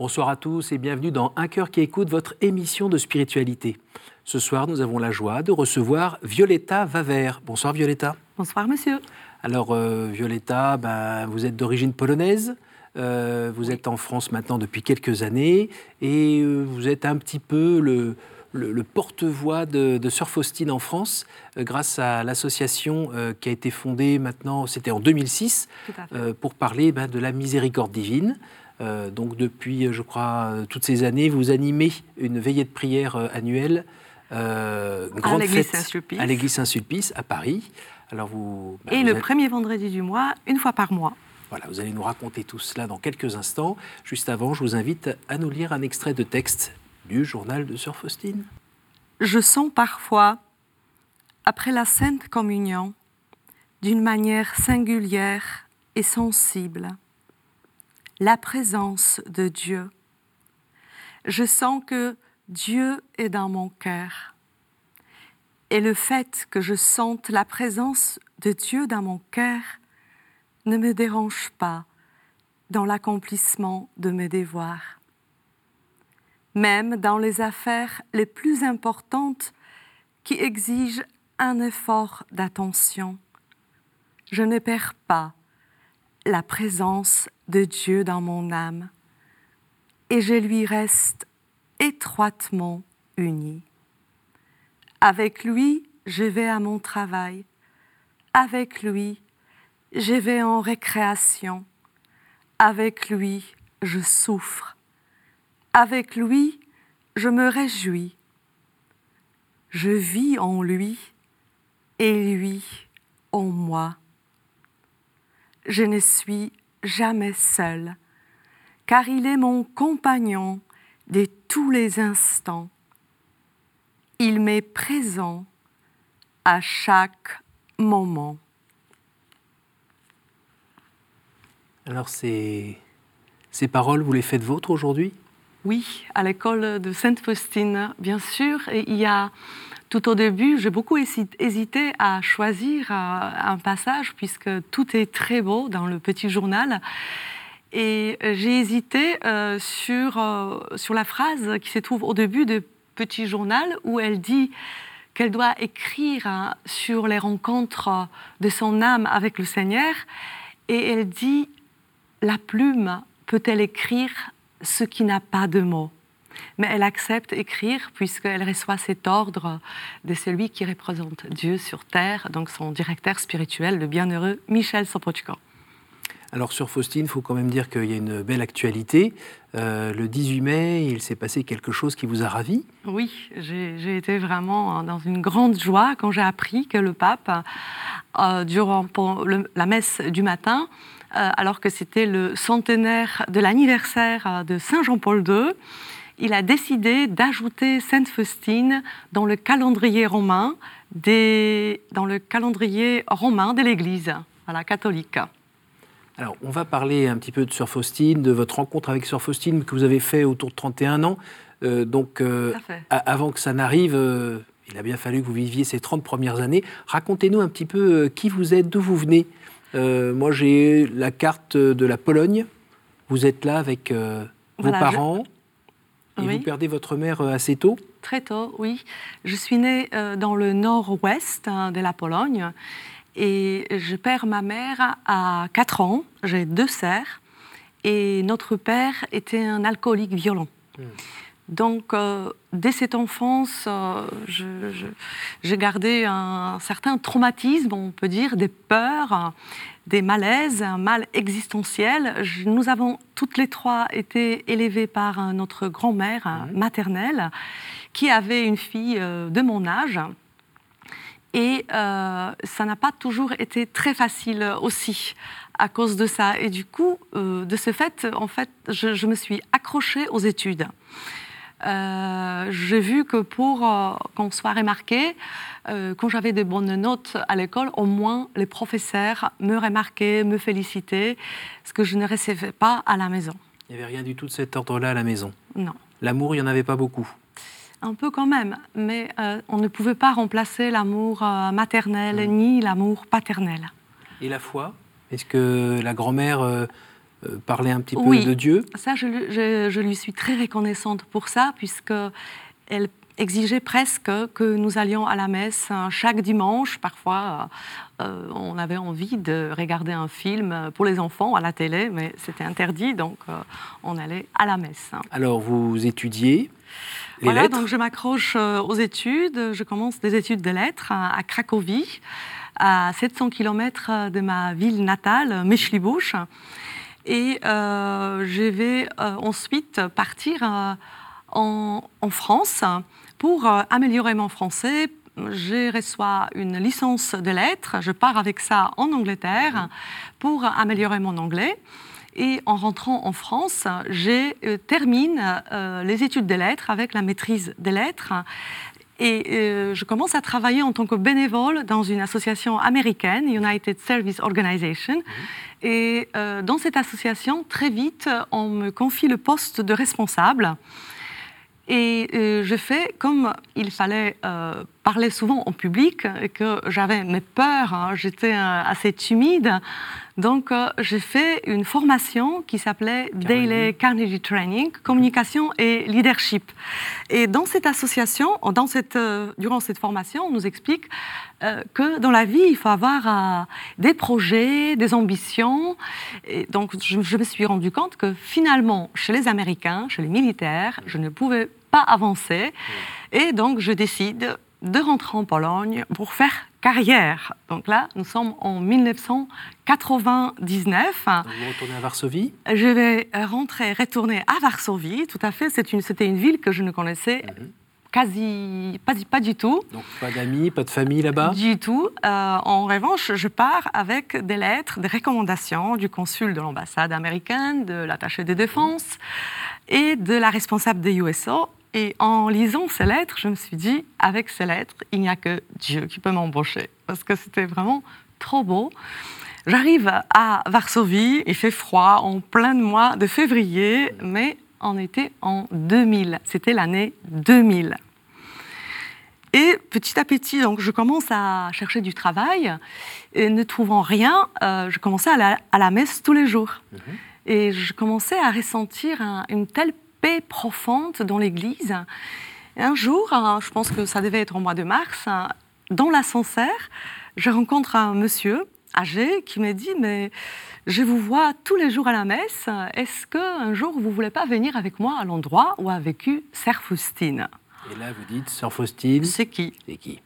Bonsoir à tous et bienvenue dans Un cœur qui écoute votre émission de spiritualité. Ce soir, nous avons la joie de recevoir Violetta Vaver. Bonsoir Violetta. Bonsoir monsieur. Alors euh, Violetta, ben, vous êtes d'origine polonaise. Euh, vous êtes en France maintenant depuis quelques années et euh, vous êtes un petit peu le, le, porte-voix de, de Sœur Faustine en France grâce à l'association qui a été fondée maintenant, c'était en 2006, pour parler ben, de la miséricorde divine. Euh, donc depuis, euh, je crois, euh, toutes ces années, vous animez une veillée de prière annuelle, une grande à fête à l'église Saint-Sulpice à Paris. Alors vous, bah, Et le premier vendredi du mois, une fois par mois. Voilà, vous allez nous raconter tout cela dans quelques instants. Juste avant, je vous invite à nous lire un extrait de texte du journal de Sœur Faustine. Je sens parfois, après la Sainte Communion, d'une manière singulière et sensible, la présence de Dieu. Je sens que Dieu est dans mon cœur. Et le fait que je sente la présence de Dieu dans mon cœur ne me dérange pas dans l'accomplissement de mes devoirs. Même dans les affaires les plus importantes qui exigent un effort d'attention, je ne perds pas la présence de Dieu dans mon âme et je lui reste étroitement uni. Avec lui, je vais à mon travail. Avec lui, je vais en récréation. Avec lui, je souffre. Avec lui, je me réjouis. Je vis en lui et lui en moi je ne suis jamais seule, car il est mon compagnon de tous les instants. Il m'est présent à chaque moment. Alors ces, ces paroles, vous les faites vôtres aujourd'hui? Oui, à l'école de Sainte-Faustine, bien sûr. Et il y a tout au début, j'ai beaucoup hésité à choisir euh, un passage puisque tout est très beau dans le petit journal. Et j'ai hésité euh, sur, euh, sur la phrase qui se trouve au début du petit journal où elle dit qu'elle doit écrire hein, sur les rencontres de son âme avec le Seigneur. Et elle dit, la plume peut-elle écrire ce qui n'a pas de mots mais elle accepte écrire puisqu'elle reçoit cet ordre de celui qui représente Dieu sur terre, donc son directeur spirituel, le bienheureux Michel Sopochko. Alors sur Faustine, il faut quand même dire qu'il y a une belle actualité. Euh, le 18 mai, il s'est passé quelque chose qui vous a ravi? Oui, j'ai été vraiment dans une grande joie quand j'ai appris que le pape, euh, durant la messe du matin, alors que c'était le centenaire de l'anniversaire de Saint Jean-Paul II, il a décidé d'ajouter Sainte Faustine dans le calendrier romain, dans le calendrier romain de l'Église, la catholique. Alors, on va parler un petit peu de Sœur Faustine, de votre rencontre avec Sœur Faustine que vous avez fait autour de 31 ans. Euh, donc, euh, avant que ça n'arrive, euh, il a bien fallu que vous viviez ces 30 premières années. Racontez-nous un petit peu qui vous êtes, d'où vous venez. Moi, j'ai la carte de la Pologne. Vous êtes là avec vos parents. Et vous perdez votre mère euh, assez tôt Très tôt, oui. Je suis née euh, dans le nord-ouest hein, de la Pologne et je perds ma mère à 4 ans. J'ai deux sœurs et notre père était un alcoolique violent. Hmm. Donc, euh, dès cette enfance, j'ai gardé un certain traumatisme, on peut dire, des peurs, des malaises, un mal existentiel. nous avons toutes les trois été élevées par notre grand-mère maternelle qui avait une fille euh, de mon âge. Et euh, ça n'a pas toujours été très facile aussi à cause de ça. Et du coup, euh, de ce fait, en fait, je, me suis accrochée aux études. J'ai vu que pour qu'on soit remarqué, euh, quand j'avais de bonnes notes à l'école, au moins les professeurs me remarquaient, me félicitaient, ce que je ne recevais pas à la maison. Il n'y avait rien du tout de cet ordre-là à la maison Non. L'amour, il n'y en avait pas beaucoup un peu quand même, mais euh, on ne pouvait pas remplacer l'amour euh, maternel ni l'amour paternel. Et la foi? Est-ce que la grand-mère parler un petit peu de Dieu Ça, je, je, lui suis très reconnaissante pour ça, puisque elle exigeait presque que nous allions à la messe hein, chaque dimanche. Parfois, euh, on avait envie de regarder un film pour les enfants à la télé, mais c'était interdit, donc euh, on allait à la messe. Alors, vous étudiez les voilà, lettres? donc je m'accroche euh, aux études. Je commence des études de lettres à, Cracovie, à 700 km de ma ville natale, Mechlibusch. Et je vais ensuite partir en, en France pour euh, améliorer mon français, je reçois une licence de lettres, je pars avec ça en Angleterre pour améliorer mon anglais. Et en rentrant en France, je euh, termine euh, les études des lettres avec la maîtrise des lettres. Et je commence à travailler en tant que bénévole dans une association américaine, United Service Organization. Et dans cette association, très vite, on me confie le poste de responsable. Et euh, je fais comme il fallait euh, parler souvent en public et que j'avais mes peurs, hein, j'étais euh, assez timide. Donc j'ai fait une formation qui s'appelait Daily Carnegie Training, communication et leadership. Et dans cette association, dans cette, durant cette formation, on nous explique que dans la vie, il faut avoir des projets, des ambitions. Et donc je, je me suis rendu compte que finalement, chez les Américains, chez les militaires, je ne pouvais pas avancer. Et donc, je décide de rentrer en Pologne pour faire carrière. Donc là, nous sommes en 1999. Vous retournez à Varsovie? Je vais rentrer, retourner à Varsovie, tout à fait. C'était une, une ville que je ne connaissais mhm. quasi pas, pas, du tout. Donc pas d'amis, pas de famille là-bas? Du tout. Euh, en revanche, je pars avec des lettres, des recommandations du consul de l'ambassade américaine, de l'attaché de défense et de la responsable des USO et en lisant ces lettres, je me suis dit, avec ces lettres, il n'y a que Dieu qui peut m'embaucher. Parce que c'était vraiment trop beau. J'arrive à Varsovie, il fait froid, en plein mois de février, mais on était en 2000. C'était l'année 2000. Et petit à petit, donc, je commence à chercher du travail. Et ne trouvant rien, euh, je commençais à, à, la messe tous les jours. Mhm. Et je commençais à ressentir une telle paix profonde dans l'Église. Un jour, hein, je pense que ça devait être au mois de mars, hein, dans l'ascenseur, je rencontre un monsieur âgé qui me dit Mais je vous vois tous les jours à la messe, est-ce qu'un jour vous ne voulez pas venir avec moi à l'endroit où a vécu Sœur Faustine? Et là, vous dites Sœur Faustine C'est qui? C'est qui?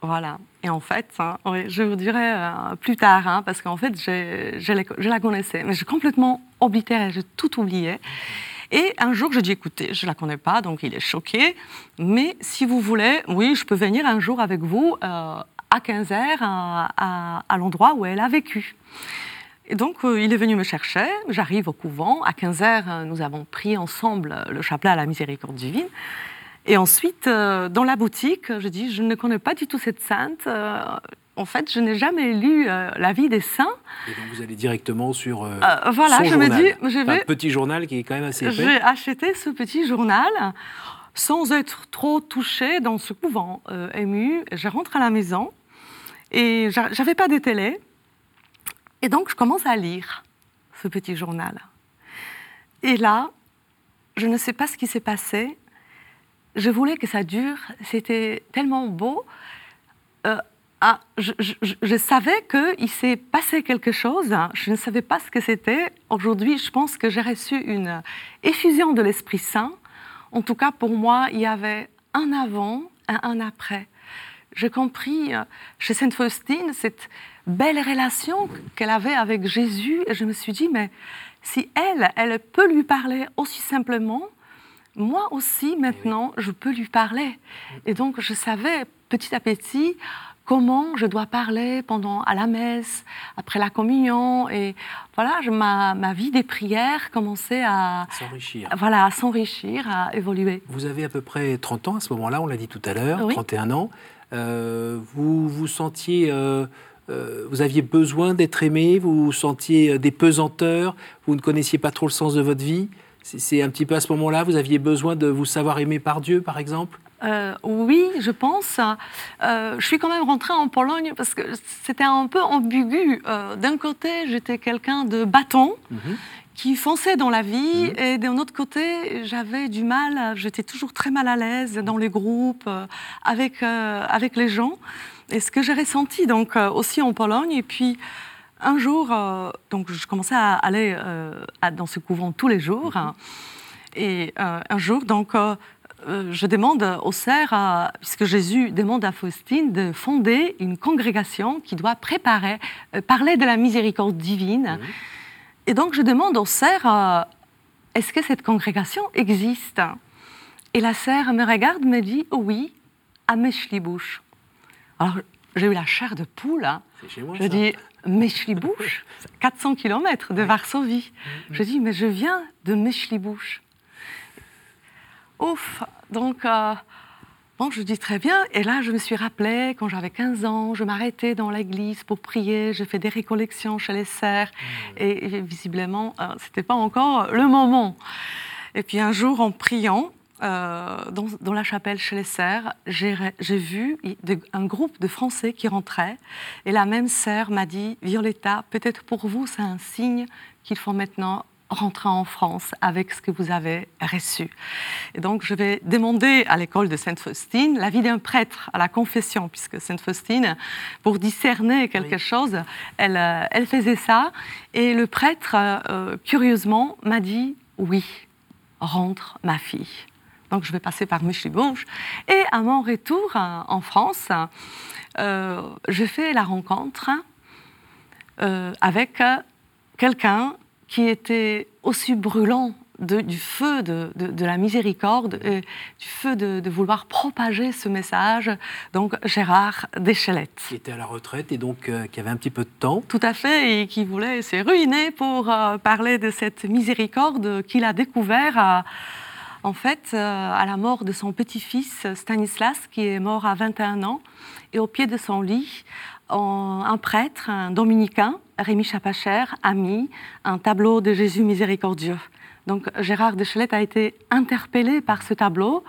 Voilà. Et en fait, hein, je vous dirai euh, plus tard, parce qu'en fait, je, je, la connaissais, mais j'ai complètement oblitéré, j'ai tout oublié. Et un jour, je dis, écoutez, je ne la connais pas, donc il est choqué, mais si vous voulez, oui, je peux venir un jour avec vous euh, à 15h à, l'endroit où elle a vécu. Et donc, euh, il est venu me chercher, j'arrive au couvent, à 15h, euh, nous avons pris ensemble le chapelet à la miséricorde divine. Et ensuite, dans la boutique, je dis, je ne connais pas du tout cette sainte, en fait, je n'ai jamais lu euh, la vie des saints. Et donc vous allez directement sur euh, euh, voilà, je journal. me dis, je vais. Un petit journal qui est quand même assez épais. J'ai acheté ce petit journal sans être trop touchée dans ce couvent ému. Je rentre à la maison et j'avais pas de télé. Et donc je commence à lire ce petit journal. Et là, je ne sais pas ce qui s'est passé. Je voulais que ça dure. C'était tellement beau ah, je, je, savais qu'il s'est passé quelque chose, je ne savais pas ce que c'était. Aujourd'hui, je pense que j'ai reçu une effusion de l'Esprit Saint. En tout cas, pour moi, il y avait un avant et un après. J'ai compris euh, chez Sainte Faustine cette belle relation qu'elle avait avec Jésus et je me suis dit, mais si elle, elle peut lui parler aussi simplement, moi aussi maintenant, je peux lui parler. Et donc, je savais petit à petit comment je dois parler pendant à la messe, après la communion. Et voilà, je, ma, ma, vie des prières commençait à s'enrichir. Voilà, à s'enrichir, à évoluer. Vous avez à peu près 30 ans à ce moment-là, on l'a dit tout à l'heure, 31 ans. Euh, vous vous sentiez. Euh, euh, vous aviez besoin d'être aimé, vous sentiez des pesanteurs, vous ne connaissiez pas trop le sens de votre vie. C'est un petit peu à ce moment-là, vous aviez besoin de vous savoir aimé par Dieu, par exemple? Euh, oui, je pense. Euh, je suis quand même rentrée en Pologne parce que c'était un peu ambigu. Euh, d'un côté, j'étais quelqu'un de bâton. Mhm. qui fonçait dans la vie. Mhm. Et d'un autre côté, j'avais du mal, j'étais toujours très mal à l'aise dans les groupes, avec, avec les gens. Et ce que j'ai ressenti donc aussi en Pologne. Et puis un jour, donc je commençais à aller dans ce couvent tous les jours. Mhm. Et un jour, donc, je demande au cerf, puisque Jésus demande à Faustine de fonder une congrégation qui doit préparer, parler de la miséricorde divine. Et donc je demande au cerf, euh, est-ce que cette congrégation existe? Et la serre me regarde, me dit, oui, à Mechlibouche. Alors j'ai eu la chair de poule. Hein. Chez moi, je dis, Mechlibouche, 400 km de Varsovie. Je dis, mais je viens de Mechlibouche. Ouf, donc euh, Bon, je dis très bien. Et là, je me suis rappelé, quand j'avais 15 ans, je m'arrêtais dans l'église pour prier. Je fais des récollections chez les serfs. Mmh. Et, visiblement, euh, ce n'était pas encore le moment. Et puis un jour, en priant, euh, dans, la chapelle chez les serfs, j'ai vu un groupe de Français qui rentraient. Et la même sœur m'a dit, Violetta, peut-être pour vous, c'est un signe qu'il faut maintenant rentrer en France avec ce que vous avez reçu. Et donc, je vais demander à l'école de Sainte-Faustine l'avis d'un prêtre à la confession, puisque Sainte-Faustine, pour discerner quelque chose, elle, euh, elle, faisait ça. Et le prêtre, euh, curieusement, m'a dit oui, rentre ma fille. Donc, je vais passer par Michibouche. Et à mon retour euh, en France, je fais la rencontre avec quelqu'un qui était aussi brûlant du feu de, la miséricorde, et du feu de, vouloir propager ce message, donc Gérard Deschelette. Qui était à la retraite et donc euh, qui avait un petit peu de temps. Tout à fait, et qui voulait se ruiner pour euh, parler de cette miséricorde qu'il a découvert à, en fait, euh, à la mort de son petit-fils Stanislas, qui est mort à 21 ans, et au pied de son lit, un prêtre, un dominicain, Rémi Chapacher, a mis un tableau de Jésus miséricordieux. Donc Gérard Deschelette a été interpellé par ce tableau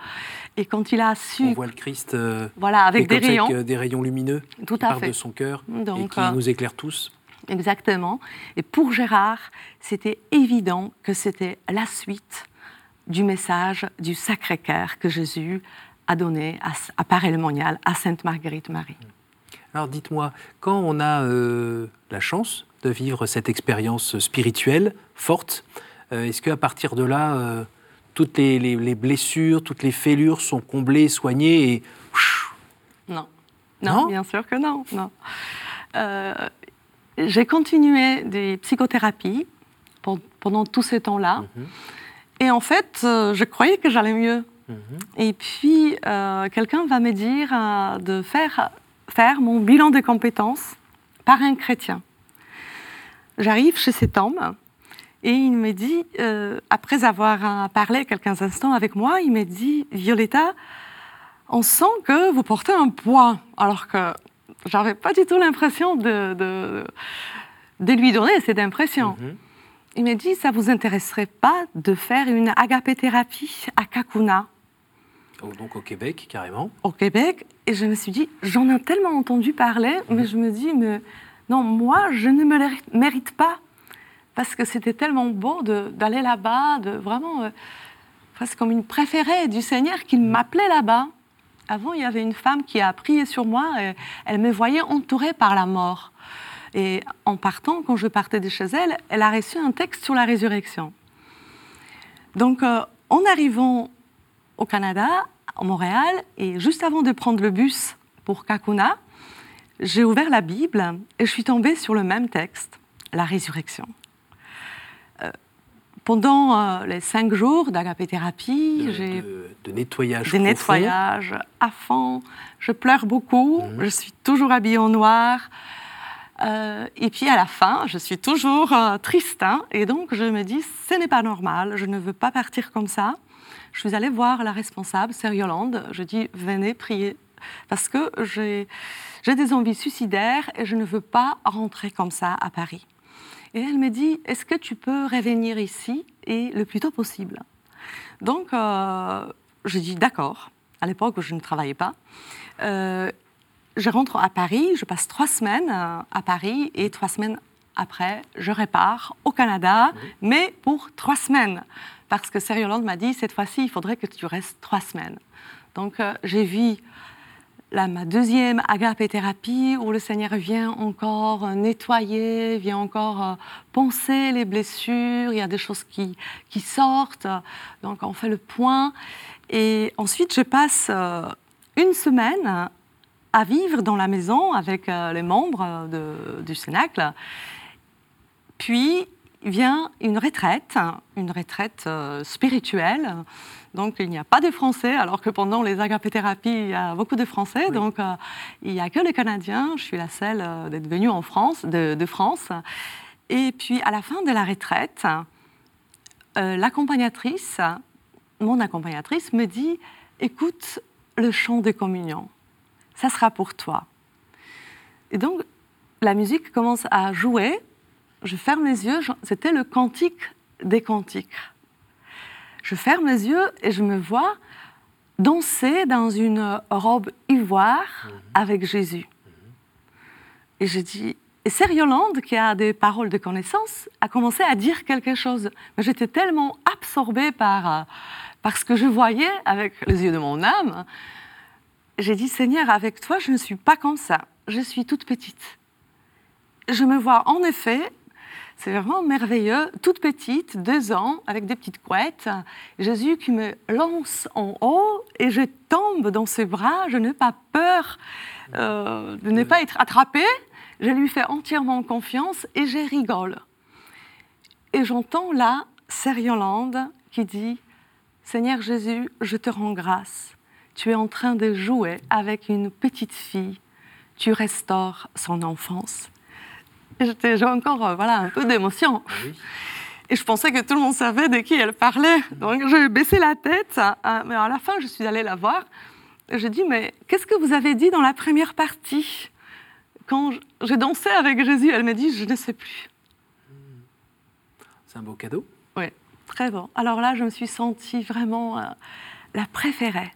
et quand il a su... On voit le Christ euh, voilà, avec des rayons. des rayons lumineux Tout qui partent de son cœur et qui euh, nous éclairent tous. Exactement. Et pour Gérard, c'était évident que c'était la suite du message du Sacré-Cœur que Jésus a donné à, à Paris-le-Monial, à Sainte-Marguerite-Marie. Alors dites-moi, quand on a euh, la chance de vivre cette expérience spirituelle forte, euh, est-ce qu'à partir de là, euh, toutes les, blessures, toutes les fêlures sont comblées, soignées et... Non. non? bien sûr que non. non. J'ai continué des psychothérapies pendant tout ce temps-là. Mhm. Et en fait, je croyais que j'allais mieux. Mhm. Et puis, quelqu'un va me dire de faire faire mon bilan de compétences par un chrétien. J'arrive chez cet homme et il me dit, euh, après avoir parlé quelques instants avec moi, il me dit, Violetta, on sent que vous portez un poids, alors que j'avais pas du tout l'impression de, de, lui donner cette impression. Mhm. Il me dit, ça vous intéresserait pas de faire une agapé-thérapie à Kakuna? Donc au Québec, carrément. Au Québec. Et je me suis dit, j'en ai tellement entendu parler, mhm. mais je me dis, mais non, moi, je ne me mérite pas. Parce que c'était tellement beau d'aller là-bas, de vraiment, euh, presque comme une préférée du Seigneur qu'il mhm. m'appelait là-bas. Avant, il y avait une femme qui a prié sur moi et elle me voyait entourée par la mort. Et en partant, quand je partais de chez elle, elle a reçu un texte sur la résurrection. Donc, euh, en arrivant au Canada, à Montréal, et juste avant de prendre le bus pour Kakuna, j'ai ouvert la Bible et je suis tombée sur le même texte, la résurrection. Euh, pendant euh, les cinq jours d'agapé-thérapie, j'ai... De, nettoyage Des nettoyages à fond. Je pleure beaucoup, mhm. je suis toujours habillée en noir. Euh, et puis à la fin, je suis toujours triste. Hein, et donc je me dis, ce n'est pas normal, je ne veux pas partir comme ça je suis allée voir la responsable, Sœur Yolande. Je dis venez prier parce que j'ai des envies suicidaires et je ne veux pas rentrer comme ça à Paris. Et elle me dit est-ce que tu peux revenir ici et le plus tôt possible? Donc euh, je dis d'accord. À l'époque, je ne travaillais pas. Euh, je rentre à Paris, je passe trois semaines euh, à Paris et trois semaines après, je repars au Canada, mais pour trois semaines. Parce que Serioland m'a dit, cette fois-ci, il faudrait que tu restes trois semaines. Donc, euh, j'ai vu ma deuxième agapé-thérapie où le Seigneur vient encore nettoyer, vient encore euh, penser les blessures, il y a des choses qui, sortent. Donc, on fait le point. Et ensuite, je passe euh, une semaine à vivre dans la maison avec les membres du Cénacle. Puis vient une retraite, une retraite euh, spirituelle. Donc il n'y a pas de Français, alors que pendant les agapé-thérapies, il y a beaucoup de Français. Oui. Donc euh, il n'y a que les Canadiens. Je suis la seule euh, d'être venue en France, de, de France. Et puis à la fin de la retraite, l'accompagnatrice, mon accompagnatrice, me dit Écoute le chant de communion, ça sera pour toi. Et donc la musique commence à jouer je ferme les yeux, c'était le cantique des cantiques. Je ferme les yeux et je me vois danser dans une robe ivoire avec Jésus. Et je dis, et Sir Yolande, qui a des paroles de connaissance, a commencé à dire quelque chose. Mais j'étais tellement absorbée par, euh, par ce que je voyais avec les yeux de mon âme. J'ai dit, Seigneur, avec toi, je ne suis pas comme ça. Je suis toute petite je me vois en effet, c'est vraiment merveilleux, toute petite, deux ans, avec des petites couettes, Jésus qui me lance en haut et je tombe dans ses bras, je n'ai pas peur euh, de ne pas être attrapée, je lui fais entièrement confiance et je rigole. Et j'entends là Sir Yolande qui dit Seigneur Jésus, je te rends grâce. Tu es en train de jouer avec une petite fille. Tu restaures son enfance. J'étais- encore euh, voilà, un peu d'émotion. Ah oui. Et je pensais que tout le monde savait de qui elle parlait. Donc j'ai baissé la tête. hein, Mais à la fin, je suis allée la voir. Et J'ai dit, mais qu'est-ce que vous avez dit dans la première partie? Quand j'ai dansé avec Jésus, elle m'a dit, je ne sais plus. C'est un beau cadeau. Oui, très bon. Alors là, je me suis sentie vraiment euh, la préférée.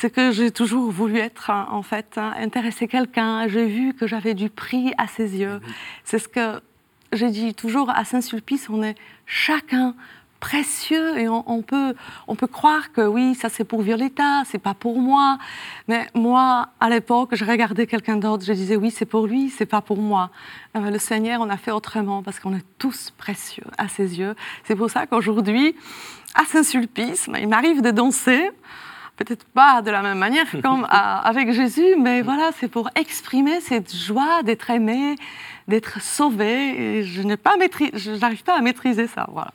C'est que j'ai toujours voulu être, hein, en fait, hein, intéresser quelqu'un. J'ai vu que j'avais du prix à ses yeux. C'est ce que j'ai dit toujours à Saint-Sulpice, on est chacun précieux et on, on peut, on peut croire que oui, ça c'est pour Violetta, c'est pas pour moi. Mais moi, à l'époque, je regardais quelqu'un d'autre, je disais oui, c'est pour lui, c'est pas pour moi. Euh, le Seigneur, on a fait autrement parce qu'on est tous précieux à ses yeux. C'est pour ça qu'aujourd'hui, à Saint-Sulpice, il m'arrive de danser. Peut-être pas de la même manière comme avec Jésus, mais voilà, c'est pour exprimer cette joie d'être aimé, d'être sauvé. Et je n'ai pas maîtri- je n'arrive pas à maîtriser ça. Voilà.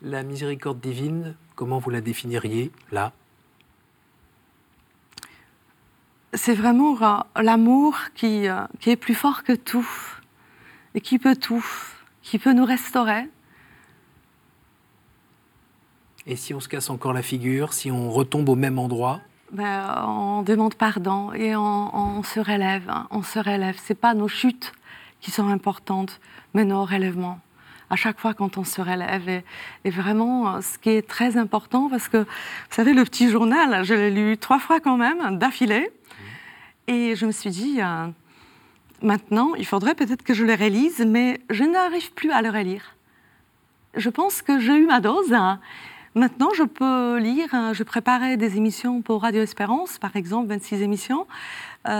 La miséricorde divine, comment vous la définiriez là? C'est vraiment euh, l'amour qui, euh, qui est plus fort que tout et qui peut tout, qui peut nous restaurer. Et si on se casse encore la figure, si on retombe au même endroit Ben, on demande pardon et on, se relève. hein, on se relève. C'est pas nos chutes qui sont importantes, mais nos relèvements. À chaque fois quand on se relève, et, vraiment, ce qui est très important, parce que vous savez, le petit journal, je l'ai lu trois fois quand même, d'affilée, et je me suis dit, euh, maintenant, il faudrait peut-être que je le relise, mais je n'arrive plus à le relire. Je pense que j'ai eu ma dose. hein. Maintenant, je peux lire. hein, Je préparais des émissions pour Radio Espérance, par exemple, 26 émissions, euh,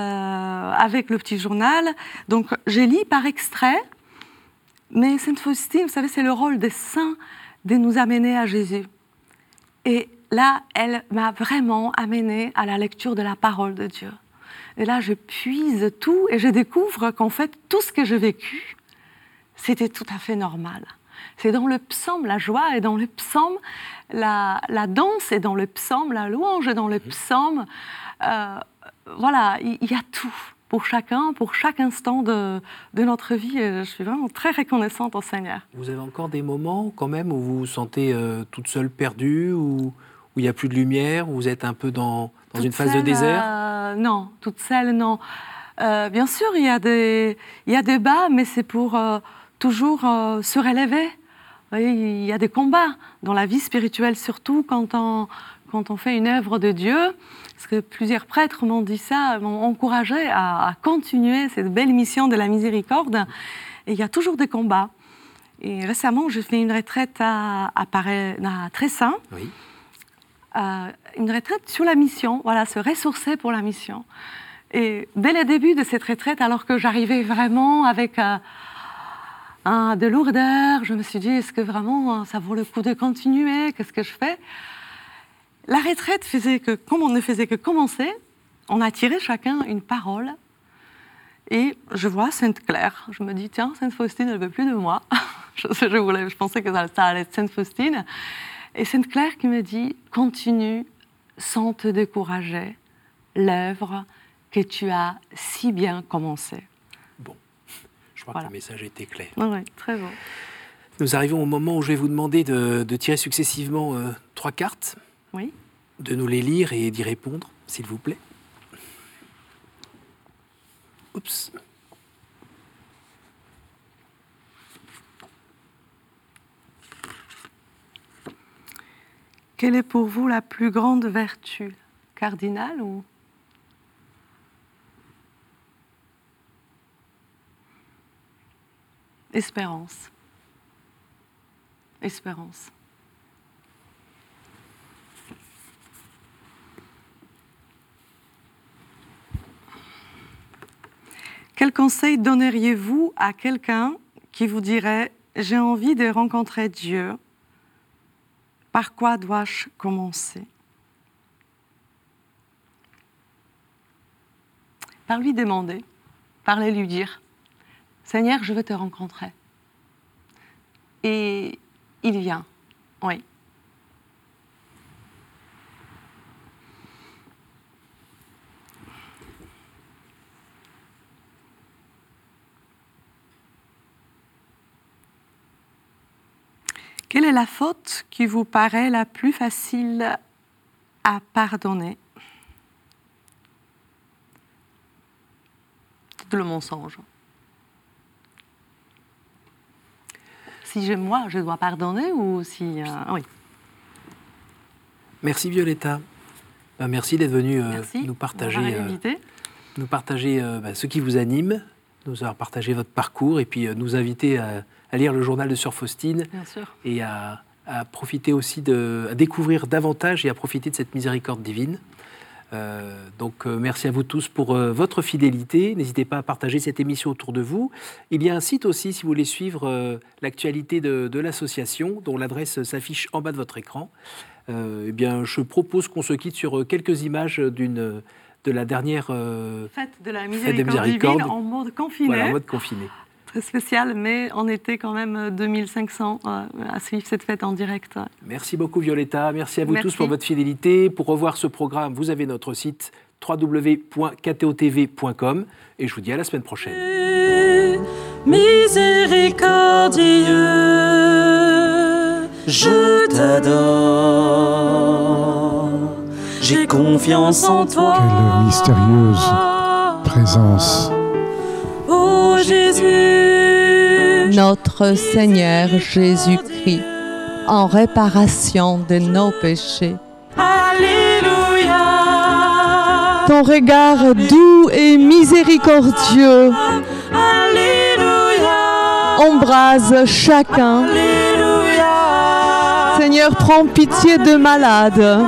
avec le petit journal. Donc, je lis par extrait. Mais Sainte Faustine, vous savez, c'est le rôle des saints de nous amener à Jésus. Et là, elle m'a vraiment amené à la lecture de la parole de Dieu. Et là, je puise tout et je découvre qu'en fait, tout ce que j'ai vécu, c'était tout à fait normal. C'est dans le psaume, la joie est dans le psaume, la, la danse est dans le psaume, la louange est dans le psaume. Euh, voilà, il y, a tout pour chacun, pour chaque instant de, de notre vie. Et je suis vraiment très reconnaissante au Seigneur. Vous avez encore des moments quand même où vous vous sentez euh, toute seule perdue, où il n'y a plus de lumière, où vous êtes un peu dans, une phase de désert? euh, Non, toute seule, non. Bien sûr, il y, a des, il y a des bas, mais c'est pour toujours euh, se relever. Il y a des combats dans la vie spirituelle, surtout quand on, quand on fait une œuvre de Dieu, parce que plusieurs prêtres m'ont dit ça, m'ont encouragé à, continuer cette belle mission de la miséricorde. Et il y a toujours des combats. Et récemment, je fais une retraite à, à, à Tressin. Oui. Euh, une retraite sur la mission, voilà, se ressourcer pour la mission. Et dès le début de cette retraite, alors que j'arrivais vraiment avec euh, un, de lourdeur, je me suis dit, est-ce que vraiment euh, ça vaut le coup de continuer? Qu'est-ce que je fais? La retraite faisait que, comme on ne faisait que commencer, on a tiré chacun une parole. Et je vois Sainte Claire. Je me dis, tiens, Sainte Faustine, elle ne veut plus de moi. je, je, voulais, pensais que ça, allait être Sainte Faustine. Et Sainte Claire qui me dit, continue sans te décourager l'œuvre que tu as si bien commencé. Je crois que le message était clair. Oui, très bon. Nous arrivons au moment où je vais vous demander de, tirer successivement euh, trois cartes. Oui. De nous les lire et d'y répondre, s'il vous plaît. Oups. Quelle est pour vous la plus grande vertu? Cardinale ou Espérance. Espérance. Quel conseil donneriez-vous à quelqu'un qui vous dirait j'ai envie de rencontrer Dieu Par quoi dois-je commencer? Par lui demander, par lui dire Seigneur, je veux te rencontrer. Et il vient, oui. Quelle est la faute qui vous paraît la plus facile à pardonner? Le mensonge. Si j'aime moi, je dois pardonner ou si. Euh, oui. Merci Violetta. Ben, merci d'être venue euh, nous partager, euh, nous partager ben, ce qui vous anime, nous avoir partagé votre parcours et puis nous inviter à, lire le journal de Sœur Faustine et à, profiter aussi de, à découvrir davantage et à profiter de cette miséricorde divine. Euh, donc euh, merci à vous tous pour euh, votre fidélité. N'hésitez pas à partager cette émission autour de vous. Il y a un site aussi, si vous voulez suivre l'actualité de, l'association, dont l'adresse s'affiche en bas de votre écran. eh bien, je propose qu'on se quitte sur quelques images d'une de la dernière fête de la miséricorde, en mode confiné. en mode confiné spécial, mais on était quand même 2500 euh, à suivre cette fête en direct. Merci beaucoup Violetta, merci à vous tous pour votre fidélité. Pour revoir ce programme, vous avez notre site www.ktotv.com et je vous dis à la semaine prochaine. Miséricordieux, je t'adore, j'ai confiance en toi. Quelle mystérieuse présence Jésus. Notre Seigneur Jésus-Christ, en réparation de nos péchés. Alléluia. Ton regard doux et miséricordieux. Alléluia. Embrase chacun. Alléluia. Seigneur, prends pitié de malades